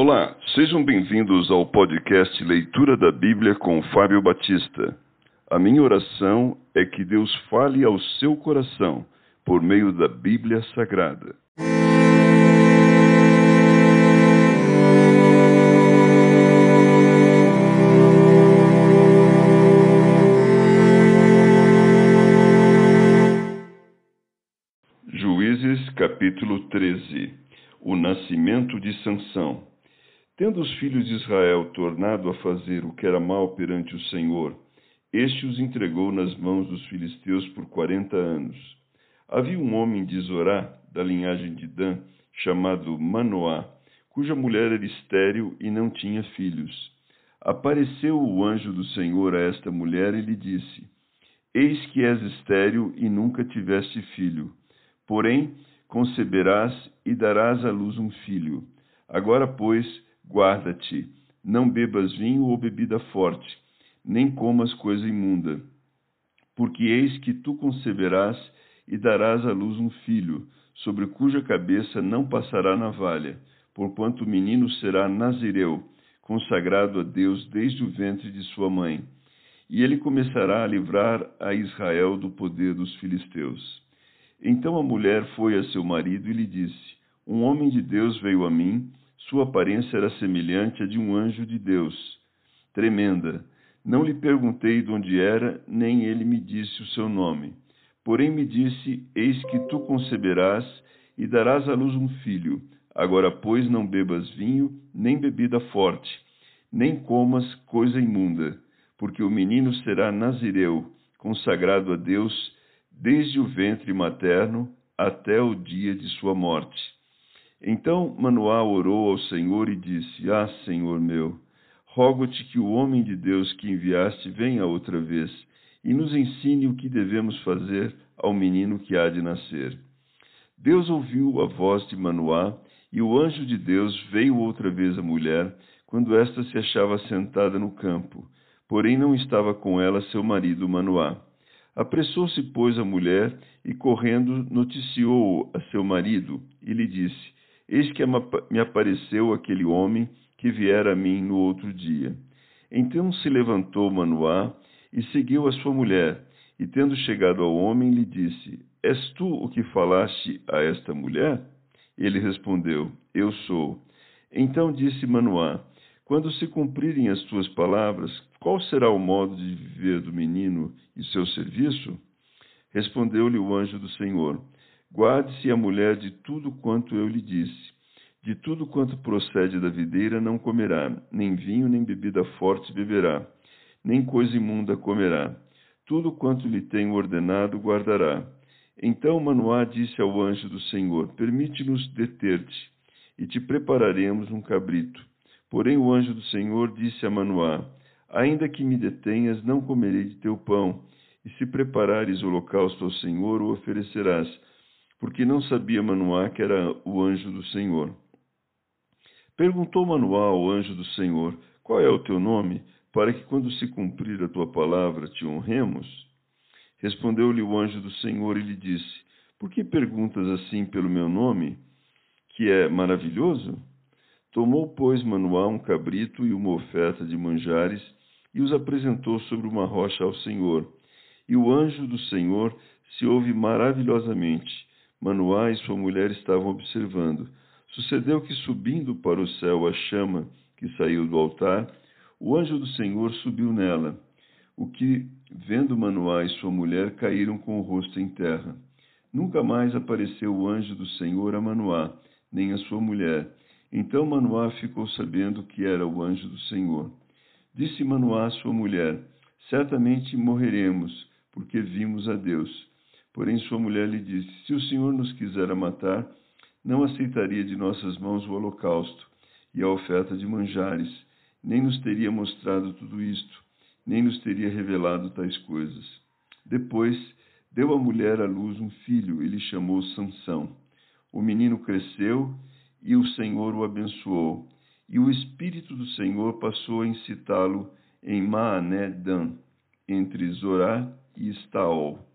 Olá, sejam bem-vindos ao podcast Leitura da Bíblia com Fábio Batista. A minha oração é que Deus fale ao seu coração por meio da Bíblia Sagrada. Juízes capítulo 13 O nascimento de Sansão Tendo os filhos de Israel tornado a fazer o que era mal perante o Senhor, este os entregou nas mãos dos filisteus por quarenta anos. Havia um homem de Zorá, da linhagem de Dan, chamado Manoá, cuja mulher era estéril e não tinha filhos. Apareceu o anjo do Senhor a esta mulher e lhe disse: Eis que és estéril e nunca tiveste filho. Porém, conceberás e darás à luz um filho. Agora, pois, Guarda-te, não bebas vinho ou bebida forte, nem comas coisa imunda. Porque eis que tu conceberás e darás à luz um filho, sobre cuja cabeça não passará navalha, porquanto o menino será nazireu, consagrado a Deus desde o ventre de sua mãe. E ele começará a livrar a Israel do poder dos filisteus. Então a mulher foi a seu marido e lhe disse: Um homem de Deus veio a mim sua aparência era semelhante à de um anjo de Deus, tremenda. Não lhe perguntei de onde era, nem ele me disse o seu nome. Porém me disse: Eis que tu conceberás e darás à luz um filho. Agora, pois, não bebas vinho, nem bebida forte, nem comas coisa imunda, porque o menino será nazireu, consagrado a Deus desde o ventre materno até o dia de sua morte então Manoá orou ao Senhor e disse: Ah, Senhor meu, rogo-te que o homem de Deus que enviaste venha outra vez e nos ensine o que devemos fazer ao menino que há de nascer. Deus ouviu a voz de Manoá, e o anjo de Deus veio outra vez à mulher, quando esta se achava sentada no campo, porém não estava com ela seu marido Manoá. Apressou-se, pois, a mulher e, correndo, noticiou a seu marido e lhe disse: Eis que me apareceu aquele homem que viera a mim no outro dia. Então se levantou Manoá e seguiu a sua mulher, e tendo chegado ao homem, lhe disse: És tu o que falaste a esta mulher? Ele respondeu: Eu sou. Então disse Manoá: Quando se cumprirem as tuas palavras, qual será o modo de viver do menino e seu serviço? Respondeu-lhe o anjo do Senhor: Guarde-se a mulher de tudo quanto eu lhe disse. De tudo quanto procede da videira não comerá, nem vinho, nem bebida forte beberá, nem coisa imunda comerá. Tudo quanto lhe tenho ordenado guardará. Então Manoá disse ao anjo do Senhor: Permite-nos deter-te, e te prepararemos um cabrito. Porém o anjo do Senhor disse a Manoá: Ainda que me detenhas, não comerei de teu pão, e se preparares holocausto ao Senhor, o oferecerás porque não sabia Manoá que era o anjo do Senhor. Perguntou Manoá ao anjo do Senhor: Qual é o teu nome, para que quando se cumprir a tua palavra te honremos? Respondeu-lhe o anjo do Senhor e lhe disse: Por que perguntas assim pelo meu nome, que é maravilhoso? Tomou, pois, Manoá um cabrito e uma oferta de manjares e os apresentou sobre uma rocha ao Senhor. E o anjo do Senhor se ouve maravilhosamente Manoá e sua mulher estavam observando. Sucedeu que, subindo para o céu a chama que saiu do altar, o anjo do Senhor subiu nela. O que, vendo Manoá e sua mulher, caíram com o rosto em terra. Nunca mais apareceu o anjo do Senhor a Manoá, nem a sua mulher. Então Manoá ficou sabendo que era o anjo do Senhor. Disse Manoá à sua mulher: Certamente morreremos, porque vimos a Deus. Porém, sua mulher lhe disse: Se o Senhor nos quisera matar, não aceitaria de nossas mãos o holocausto e a oferta de manjares, nem nos teria mostrado tudo isto, nem nos teria revelado tais coisas. Depois, deu a mulher à luz um filho e lhe chamou Sansão. O menino cresceu e o Senhor o abençoou, e o Espírito do Senhor passou a incitá-lo em Maané Dan, entre Zorá e Estaol.